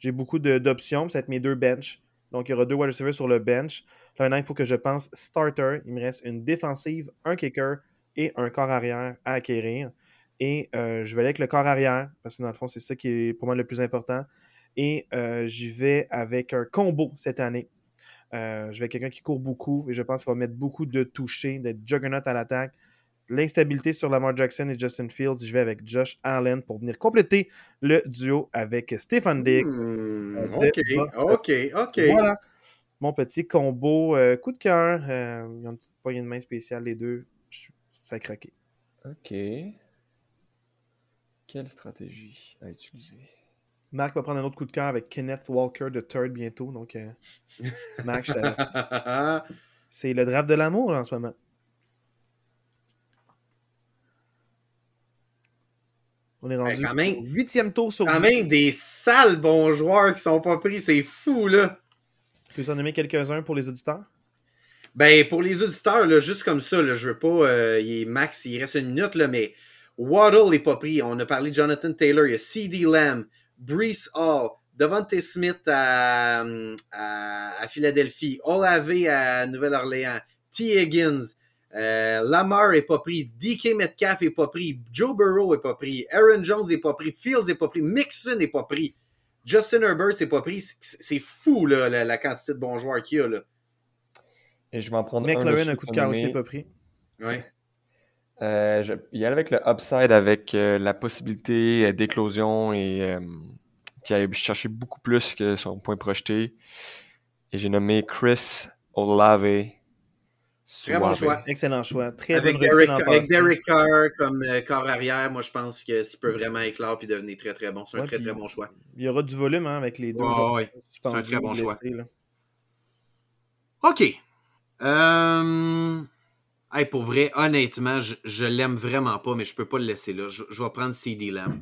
j'ai beaucoup de- d'options. puis Ça va être mes deux bench. Donc, il y aura deux wide receivers sur le bench. Là, maintenant, il faut que je pense starter. Il me reste une défensive, un kicker et un corps arrière à acquérir. Et euh, je vais aller avec le corps arrière, parce que dans le fond, c'est ça qui est pour moi le plus important. Et euh, j'y vais avec un combo cette année. Euh, je vais avec quelqu'un qui court beaucoup et je pense qu'il va mettre beaucoup de toucher, d'être juggernaut à l'attaque. L'instabilité sur Lamar Jackson et Justin Fields, je vais avec Josh Allen pour venir compléter le duo avec Stephen Diggs. Euh, ok, ok, ok. Voilà mon petit combo coup de cœur. Euh, ils ont une petite poignée de main spéciale, les deux. Ça a craqué. Ok. Quelle stratégie à utiliser? Marc va prendre un autre coup de cœur avec Kenneth Walker de Third bientôt. Donc, euh, Marc, je. C'est le draft de l'amour en ce moment. On est rendu Ben, quand même- huitième tour sur Quand 10. même des sales bons joueurs qui sont pas pris, c'est fou, là. Peux-tu en nommer quelques-uns pour les auditeurs? Ben, pour les auditeurs, là, juste comme ça, là, je veux pas. euh, il max, il reste une minute, là, mais Waddle n'est pas pris. On a parlé de Jonathan Taylor, il y a CD Lamb, Brees Hall, Devontae Smith à, Philadelphie, Olave à Nouvelle-Orléans, T. Higgins, euh, Lamar est pas pris, DK Metcalf est pas pris, Joe Burrow est pas pris, Aaron Jones est pas pris, Fields est pas pris, Mixon est pas pris, Justin Herbert c'est pas pris. C'est- C'est fou, là, la, la quantité de bons joueurs qu'il y a, là. Et je vais en prendre un. de McLaren, un coup de cœur a aussi pas pris. Ouais. Euh, je y aller avec le upside avec euh, la possibilité euh, d'éclosion et euh, qui a cherché beaucoup plus que son point projeté. Et j'ai nommé Chris Olave. Très bon choix. Excellent choix. Très Avec Derek, avec. Derek Carr comme euh, corps arrière, moi je pense que s'il peut vraiment éclore et devenir très très bon, c'est un Ouais, très puis- très bon choix. Il y aura du volume hein, avec les deux. Joueurs ouais. C'est un très bon choix. OK. Euh... Hey, pour vrai, honnêtement, je, je l'aime vraiment pas, mais je peux pas le laisser là. Je, je vais prendre CD Lamb.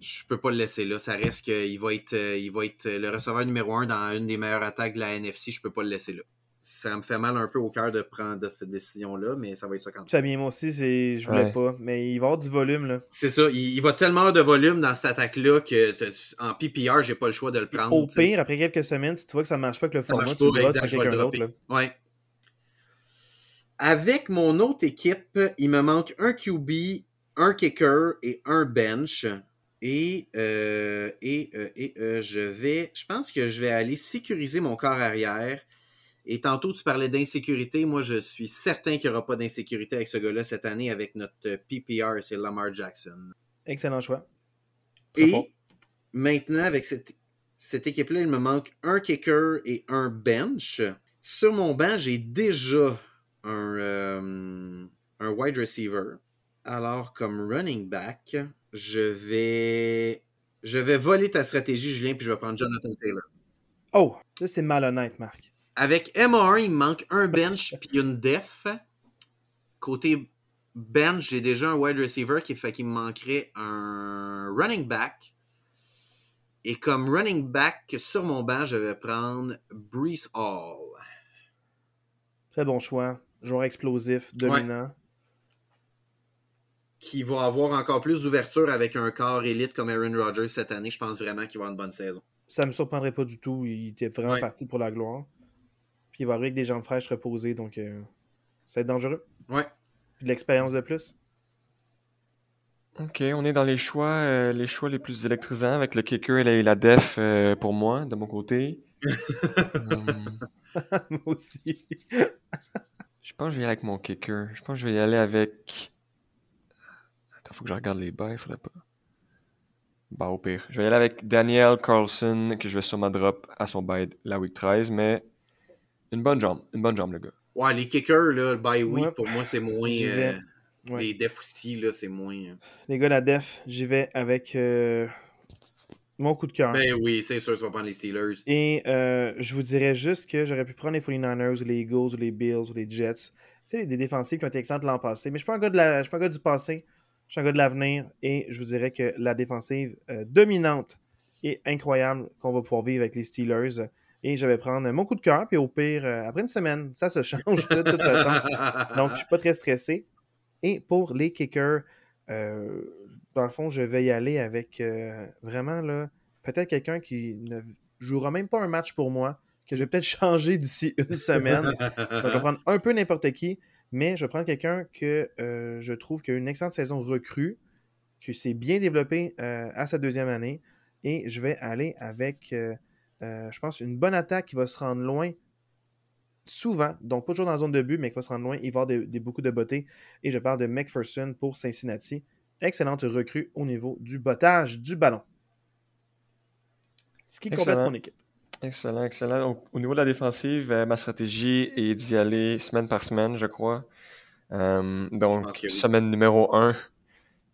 Je peux pas le laisser là. Ça reste qu'il va être, euh, il va être le receveur numéro un dans une des meilleures attaques de la NFC. Je peux pas le laisser là. Ça me fait mal un peu au cœur de prendre cette décision-là, mais ça va être ça quand même. Fabien, moi aussi, je voulais Ouais. pas. Mais il va y avoir du volume, là. C'est ça, il, il va tellement avoir de volume dans cette attaque-là que en PPR, j'ai pas le choix de le prendre. Au pire, après quelques semaines, si tu vois que ça marche pas avec le Ça format, marche tu vais le quelqu'un d'autre. Ouais. Avec mon autre équipe, il me manque un QB, un kicker et un bench. Et, euh, et, euh, et euh, je vais, je pense que je vais aller sécuriser mon corps arrière. Et tantôt, tu parlais d'insécurité. Moi, je suis certain qu'il n'y aura pas d'insécurité avec ce gars-là cette année avec notre PPR, c'est Lamar Jackson. Excellent choix. Très Et fort. maintenant, avec cette, cette équipe-là, il me manque un kicker et un bench. Sur mon banc, j'ai déjà un, euh, un wide receiver. Alors, comme running back, je vais, je vais voler ta stratégie, Julien, puis je vais prendre Jonathan Taylor. Oh, ça c'est malhonnête, Marc. Avec MR, il me manque un bench puis une def. Côté bench, j'ai déjà un wide receiver qui fait qu'il me manquerait un running back. Et comme running back sur mon banc, je vais prendre Brees Hall. Très bon choix. Joueur explosif, dominant. Qui va avoir encore plus d'ouverture avec un corps élite comme Aaron Rodgers cette année. Je pense vraiment qu'il va avoir une bonne saison. Ça me surprendrait pas du tout. Il était vraiment Ouais. parti pour la gloire. Puis il va arriver avec des jambes fraîches reposées, donc euh, ça va être dangereux. Ouais. Puis de l'expérience de plus. Ok, on est dans les choix, euh, les choix les plus électrisants avec le kicker et la, def euh, pour moi, de mon côté. Moi aussi. je pense que je vais y aller avec mon kicker. Je pense que je vais y aller avec. Attends, faut que je regarde les bails, faudrait pas. Bah, au pire. Je vais y aller avec Daniel Carlson, que je vais sûrement drop à son bail la week 13, mais une bonne jambe. Une bonne jambe, le gars. Ouais, les kickers, là, le bye week, Ouais. pour moi, c'est moins. Euh, Ouais. Les defs aussi, là, c'est moins. euh, Les gars, la def, j'y vais avec euh, mon coup de cœur. Ben oui, c'est sûr, tu vas prendre les Steelers. Et euh, je vous dirais juste que j'aurais pu prendre les 49ers ou les Eagles ou les Bills ou les Jets. Tu sais, des défensives qui ont été excellentes l'an passé. Mais je ne suis pas un gars de la- je suis pas un gars du passé. Je suis un gars de l'avenir. Et je vous dirais que la défensive euh, dominante et incroyable qu'on va pouvoir vivre avec les Steelers. Et je vais prendre mon coup de cœur. Puis au pire, euh, après une semaine, ça se change de toute façon. Donc, je suis pas très stressé. Et pour les kickers, euh, dans le fond, je vais y aller avec euh, vraiment là, peut-être quelqu'un qui ne jouera même pas un match pour moi, que je vais peut-être changer d'ici une semaine. Je vais prendre un peu n'importe qui, mais je vais prendre quelqu'un que je trouve qui a une excellente saison recrue, qui s'est bien développé à sa deuxième année. Et je vais aller avec, euh, je pense, une bonne attaque qui va se rendre loin souvent, donc pas toujours dans la zone de but, mais qui va se rendre loin. Il va y avoir beaucoup de beauté. Et je parle de McPherson pour Cincinnati. Excellente recrue au niveau du bottage du ballon. Ce qui complète Excellent. mon équipe. Excellent, excellent. Au, au niveau de la défensive, euh, ma stratégie est d'y aller semaine par semaine, je crois. Euh, donc, semaine numéro 1,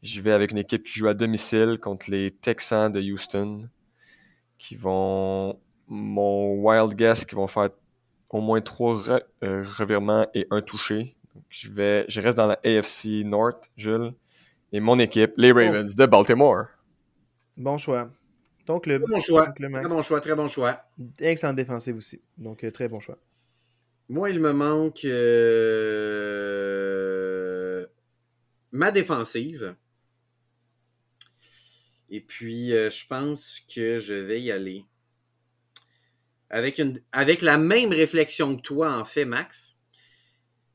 je vais avec une équipe qui joue à domicile contre les Texans de Houston, qui vont, mon wild guess, qui vont faire au moins trois re- euh, revirements et un touché. Donc, je vais, je reste dans la AFC North, Jules, et mon équipe, les Ravens de Baltimore. Bon choix. Ton club. Très bon choix. Très bon choix, très bon choix. Excellente défensive aussi. Donc, euh, très bon choix. Moi, il me manque euh, ma défensive. Et puis, euh, je pense que je vais y aller. Avec, une, avec la même réflexion que toi, en fait, Max.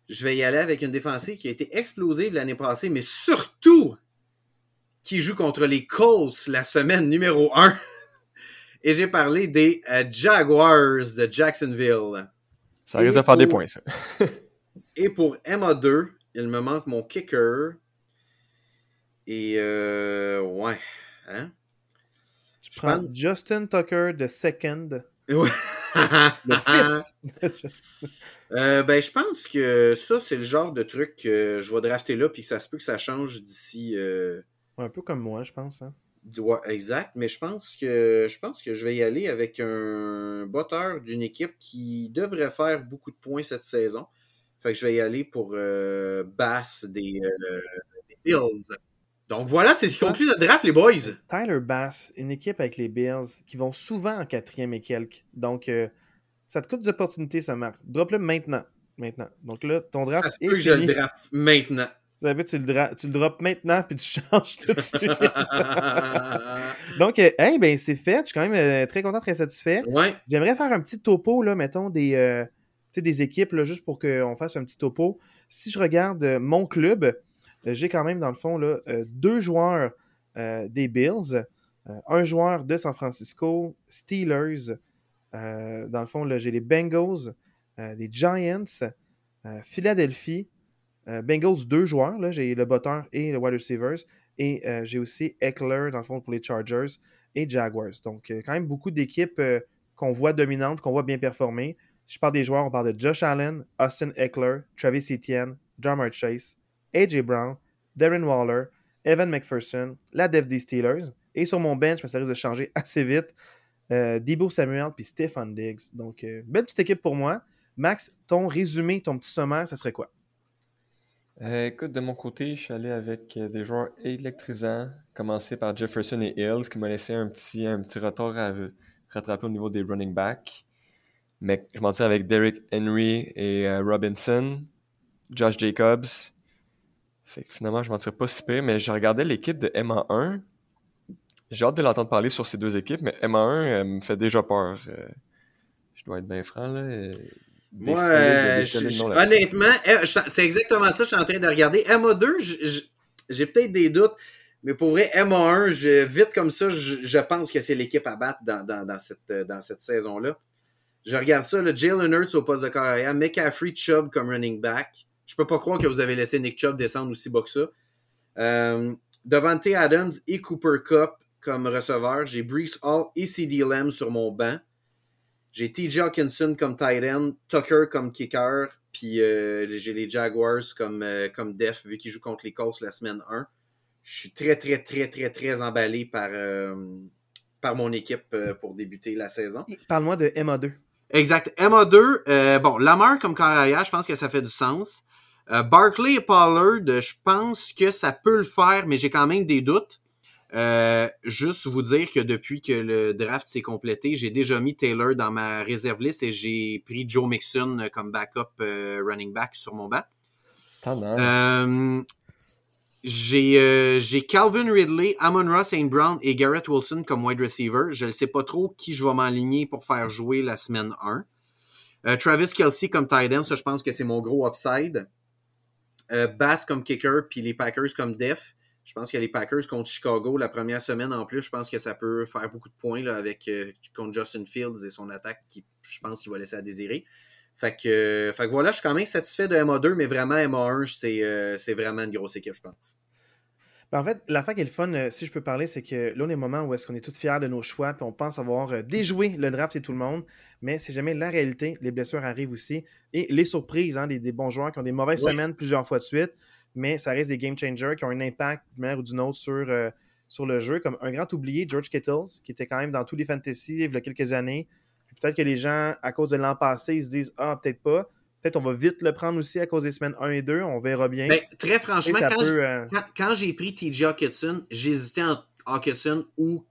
Je vais y aller avec une défensive qui a été explosive l'année passée, mais surtout qui joue contre les Colts la semaine numéro 1. Et j'ai parlé des euh, Jaguars de Jacksonville. Ça risque de faire des points, ça. Et pour MA2, il me manque mon kicker. Et euh, ouais. Hein? Tu Je prends pense- Justin Tucker de Second, Ouais. le fils. Euh, ben, je pense que ça, c'est le genre de truc que je vais drafter là, puis que ça se peut que ça change d'ici. euh, Un peu comme moi, je pense. hein. exact, mais je pense que je pense que je vais y aller avec un botteur d'une équipe qui devrait faire beaucoup de points cette saison. Fait que je vais y aller pour euh, Bass des, des Bills. Donc voilà, c'est ce qui conclut notre draft, les boys. Tyler Bass, une équipe avec les Bills qui vont souvent en quatrième et quelques. Donc, euh, ça te coûte des opportunités, ça, Max. Drop-le maintenant. Maintenant. Donc là, ton draft. Ça se peut que je le draft maintenant. Ça veut tu le, tu le drops maintenant puis tu changes tout de suite. Donc, euh, hey, ben c'est fait. Je suis quand même euh, très content, très satisfait. Ouais. J'aimerais faire un petit topo, là, mettons, des, euh, des équipes, là, juste pour qu'on fasse un petit topo. Si je regarde mon club, j'ai quand même, dans le fond, là, deux joueurs des Bills, un joueur de San Francisco, Steelers. dans le fond, j'ai les Bengals, des Giants, Philadelphie, euh, Bengals, deux joueurs. J'ai le botteur et le wide receivers. Et euh, j'ai aussi Eckler, dans le fond, pour les Chargers et Jaguars. Donc, euh, quand même beaucoup d'équipes qu'on voit dominantes, qu'on voit bien performer. Si je parle des joueurs, on parle de Josh Allen, Austin Eckler, Travis Etienne, Jamar Chase, AJ Brown, Darren Waller, Evan McPherson, la Dev des Steelers. Et sur mon bench, ça risque de changer assez vite. Debo Samuel puis Stephen Diggs. Donc, belle petite équipe pour moi. Max, ton résumé, ton petit sommaire, ça serait quoi? Euh, écoute, de mon côté, je suis allé avec euh, des joueurs électrisants, commencé par Jefferson et Hills, qui m'a laissé un petit, un petit retard à rattraper au niveau des running backs. Mais je m'en tire avec Derrick Henry et euh, Robinson, Josh Jacobs. Fait que finalement, je m'en tire pas si pire, mais je regardais l'équipe de MA1. J'ai hâte de l'entendre parler sur ces deux équipes, mais MA1 me fait déjà peur. je dois être bien franc, là. Moi, honnêtement, eh, c'est exactement ça que je suis en train de regarder. MA2, j'ai peut-être des doutes, mais pour vrai, MA1, je, vite comme ça, je, pense que c'est l'équipe à battre dans, dans, cette, dans cette saison-là. Je regarde ça, le Jalen Hurts au poste de carrière, McCaffrey, Chubb comme running back. Je peux pas croire que vous avez laissé Nick Chubb descendre aussi bas que ça. Euh, Devante Adams et Cooper Cup comme receveur. J'ai Brees Hall et CD Lamb sur mon banc. J'ai TJ Hawkinson comme tight end, Tucker comme kicker, puis euh, j'ai les Jaguars comme, euh, comme def, vu qu'ils jouent contre les Colts la semaine 1. Je suis très, très, très, très, très emballé par, par mon équipe pour débuter la saison. Parle-moi de MA2. Exact. MA2, bon, Lamar comme carrière, je pense que ça fait du sens. Barkley et Pollard, je pense que ça peut le faire, mais j'ai quand même des doutes. Euh, juste vous dire que depuis que le draft s'est complété, j'ai déjà mis Taylor dans ma réserve liste et j'ai pris Joe Mixon comme backup euh, running back sur mon banc. Euh, j'ai Calvin Ridley, Amon Ross St. Brown et Garrett Wilson comme wide receiver. Je ne sais pas trop qui je vais m'aligner pour faire jouer la semaine 1. Travis Kelsey comme tight end, ça je pense que c'est mon gros upside. Bass comme kicker, puis les Packers comme def. Je pense que les Packers contre Chicago, la première semaine en plus, je pense que ça peut faire beaucoup de points avec euh, contre Justin Fields et son attaque qui, je pense, qu'il va laisser à désirer. Fait que, fait que voilà, je suis quand même satisfait de MA2, mais vraiment MA1, euh, c'est vraiment une grosse équipe, je pense. Ben, en fait, la fin qui est le fun, euh, si je peux parler, c'est que là, on est au moment où est-ce qu'on est tous fiers de nos choix, puis on pense avoir déjoué le draft et tout le monde, mais c'est jamais la réalité. Les blessures arrivent aussi. Et les surprises, hein, des, bons joueurs qui ont des mauvaises semaines plusieurs fois de suite mais ça reste des game changers qui ont un impact d'une manière ou d'une autre sur, euh, sur le jeu. Comme un grand oublié, George Kittles, qui était quand même dans tous les fantasy il y a quelques années. Peut-être que les gens, à cause de l'an passé, ils se disent Ah, peut-être pas. Peut-être on va vite le prendre aussi à cause des semaines 1 et 2. On verra bien. Ben, très franchement, euh, quand, j'ai pris TJ Hawkinson, j'hésitais entre Hawkinson ou.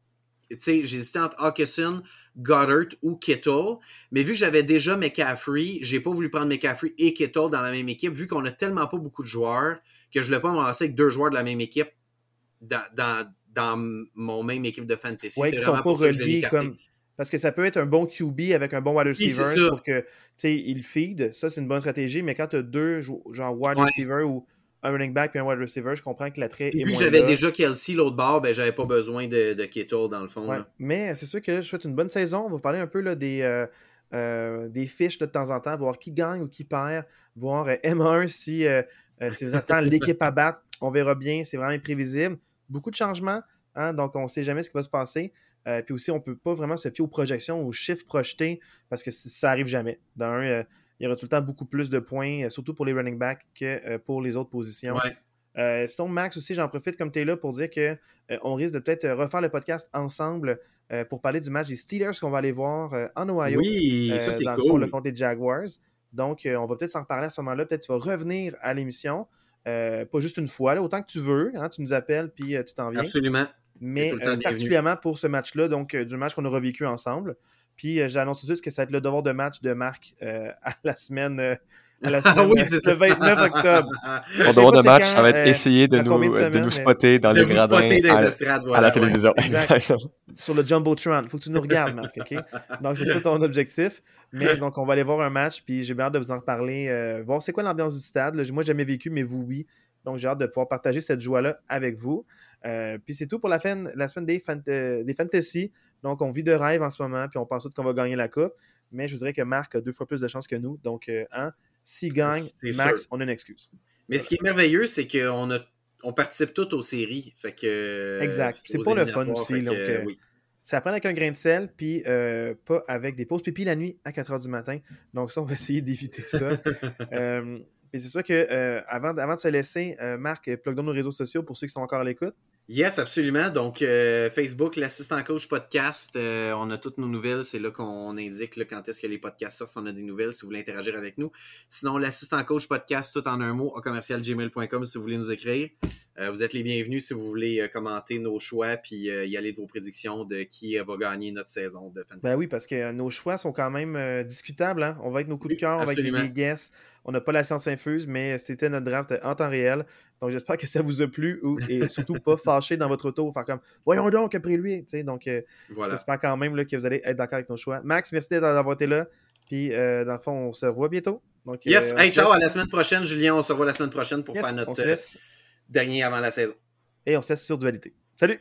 Tu sais, j'hésitais entre Hawkinson, Goddard ou Kittle. Mais vu que j'avais déjà McCaffrey, j'ai pas voulu prendre McCaffrey et Kittle dans la même équipe, vu qu'on a tellement pas beaucoup de joueurs que je ne voulais pas me lancer avec deux joueurs de la même équipe dans, dans, mon même équipe de fantasy. Oui, qui sont pas reliés comme. Parce que ça peut être un bon QB avec un bon wide receiver pour que il feed. Ça, c'est une bonne stratégie. Mais quand tu as deux, genre wide receiver ou un running back et un wide receiver, je comprends que l'attrait est Vu que j'avais déjà Kelsey l'autre bord, ben j'avais pas besoin de, de Kittle dans le fond. Mais c'est sûr que je souhaite une bonne saison. On va parler un peu là, des, euh, euh, des fiches de temps en temps, voir qui gagne ou qui perd, voir euh, M1 si, si vous attendez l'équipe à battre. On verra bien, c'est vraiment imprévisible. Beaucoup de changements, hein, donc on ne sait jamais ce qui va se passer. Puis aussi, on ne peut pas vraiment se fier aux projections, aux chiffres projetés, parce que ça n'arrive jamais. D'un, il y aura tout le temps beaucoup plus de points, euh, surtout pour les running backs que euh, pour les autres positions. Euh, sinon, Max aussi, j'en profite comme tu es là pour dire qu'on risque de peut-être refaire le podcast ensemble pour parler du match des Steelers qu'on va aller voir en Ohio. Oui, ça c'est cool. Le, contre les Jaguars. Donc, on va peut-être s'en reparler à ce moment-là. Peut-être tu vas revenir à l'émission. pas juste une fois, autant que tu veux. Hein, tu nous appelles puis tu t'en viens. Absolument. Mais particulièrement pour ce match-là, donc du match qu'on aura vécu ensemble. Puis j'annonce tout de suite que ça va être le devoir de match de Marc à la semaine à la Ah oui, c'est le 29 octobre. Mon devoir de match, quand, ça va être euh, essayer de nous, de nous spotter dans les gradins à, estrades, à la télévision. Exact. Exactement. sur le Jumbotron. Faut que tu nous regardes, Marc, OK? Donc, c'est ça ton objectif. Mais donc, on va aller voir un match, puis j'ai bien hâte de vous en reparler, euh, voir c'est quoi l'ambiance du stade. là. Moi, j'ai jamais vécu, mais vous, oui. Donc, j'ai hâte de pouvoir partager cette joie-là avec vous. Euh, puis c'est tout pour la, fin, la semaine des, euh, des fantasy. Donc, on vit de rêve en ce moment, puis on pense tout qu'on va gagner la coupe. Mais je vous dirais que Marc a deux fois plus de chances que nous. Donc, hein, s'il gagne, Max, sûr. on a une excuse. Mais ce qui est merveilleux, c'est qu'on a on participe tous aux séries. Fait que, Exact. C'est pour le fun aussi, fait donc, euh, oui. Ça prend avec un grain de sel, puis euh, pas avec des pauses pipi la nuit à 4 h du matin. Donc, ça, on va essayer d'éviter ça. Euh, c'est sûr que avant, avant de se laisser, Marc, plug dans nos réseaux sociaux pour ceux qui sont encore à l'écoute. Yes, absolument. Donc, euh, Facebook, l'assistant coach podcast, euh, on a toutes nos nouvelles. C'est là qu'on indique là, quand est-ce que les podcasts sortent, si on a des nouvelles, si vous voulez interagir avec nous. Sinon, l'assistant coach podcast, tout en un mot, à commercialgmail.com si vous voulez nous écrire. Euh, vous êtes les bienvenus si vous voulez commenter nos choix puis y aller de vos prédictions de qui va gagner notre saison de fantasy. Ben oui, parce que nos choix sont quand même discutables. hein. On va être nos coups de Oui, cœur, on va être des, guesses. On n'a pas la science infuse, mais c'était notre draft en temps réel. Donc j'espère que ça vous a plu ou, et surtout pas fâché dans votre auto, faire comme voyons donc après lui. Donc euh, Voilà. j'espère quand même là, que vous allez être d'accord avec nos choix. Max, merci d'être- d'avoir été là. Puis euh, dans le fond, on se revoit bientôt. Donc, Yes, euh, hey, ciao, à la semaine prochaine, Julien. On se revoit la semaine prochaine pour Yes, faire notre dernier avant la saison. Et on se laisse sur dualité. Salut!